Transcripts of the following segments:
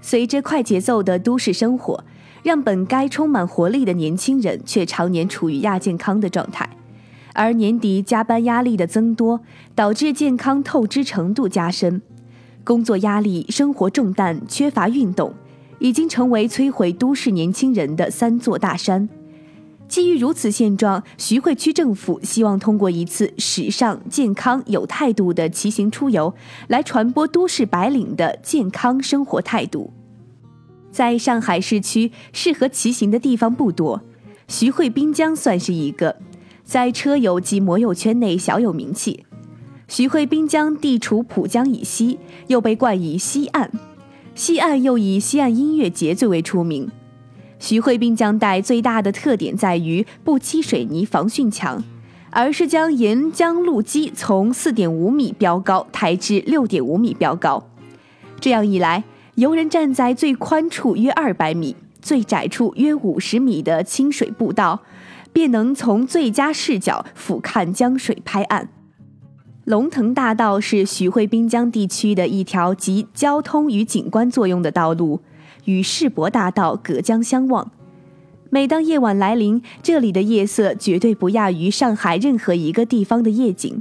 随着快节奏的都市生活，让本该充满活力的年轻人却常年处于亚健康的状态，而年底加班压力的增多，导致健康透支程度加深，工作压力、生活重担、缺乏运动，已经成为摧毁都市年轻人的三座大山。基于如此现状，徐汇区政府希望通过一次时尚、健康、有态度的骑行出游，来传播都市白领的健康生活态度。在上海市区，适合骑行的地方不多，徐汇滨江算是一个，在车友及摩友圈内小有名气。徐汇滨江地处浦江以西，又被冠以西岸，西岸又以西岸音乐节最为出名。徐汇滨江带最大的特点在于不砌水泥防汛墙，而是将沿江路基从四点五米标高抬至六点五米标高。这样一来，游人站在最宽处约二百米、最窄处约五十米的清水步道，便能从最佳视角俯瞰江水拍岸。龙腾大道是徐汇滨江地区的一条集交通与景观作用的道路。与世博大道隔江相望，每当夜晚来临，这里的夜色绝对不亚于上海任何一个地方的夜景。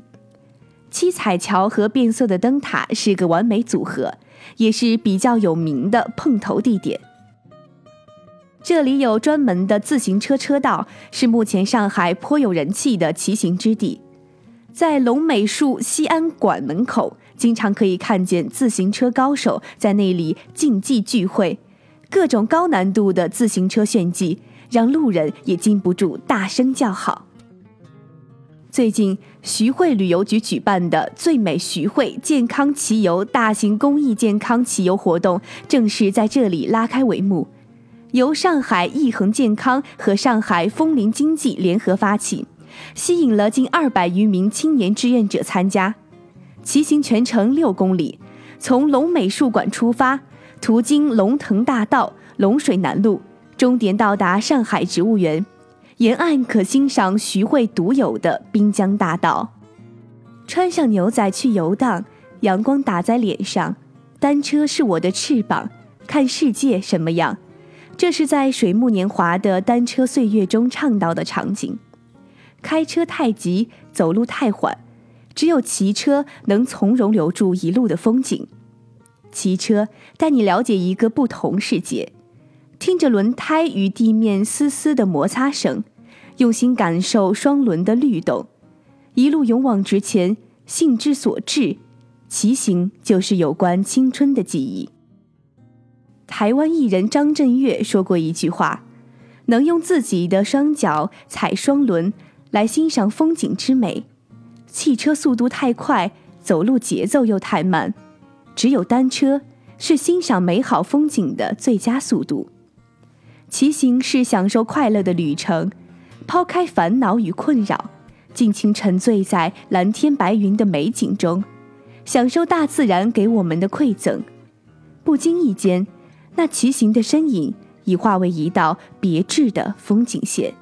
七彩桥和变色的灯塔是个完美组合，也是比较有名的碰头地点。这里有专门的自行车车道，是目前上海颇有人气的骑行之地。在龙美术西安馆门口，经常可以看见自行车高手在那里竞技聚会。各种高难度的自行车炫技，让路人也禁不住大声叫好。最近，徐汇旅游局举办的“最美徐汇健康骑游”大型公益健康骑游活动正式在这里拉开帷幕，由上海益恒健康和上海枫林经济联合发起，吸引了近二百余名青年志愿者参加。骑行全程六公里，从龙美术馆出发。途经龙腾大道、龙水南路，终点到达上海植物园。沿岸可欣赏徐汇独有的滨江大道。穿上牛仔去游荡，阳光打在脸上，单车是我的翅膀，看世界什么样。这是在水木年华的单车岁月中唱到的场景。开车太急，走路太缓，只有骑车能从容留住一路的风景。骑车带你了解一个不同世界，听着轮胎与地面丝丝的摩擦声，用心感受双轮的律动，一路勇往直前，兴之所至。骑行就是有关青春的记忆。台湾艺人张震岳说过一句话：“能用自己的双脚踩双轮来欣赏风景之美，汽车速度太快，走路节奏又太慢。”只有单车是欣赏美好风景的最佳速度，骑行是享受快乐的旅程，抛开烦恼与困扰，尽情沉醉在蓝天白云的美景中，享受大自然给我们的馈赠。不经意间，那骑行的身影已化为一道别致的风景线。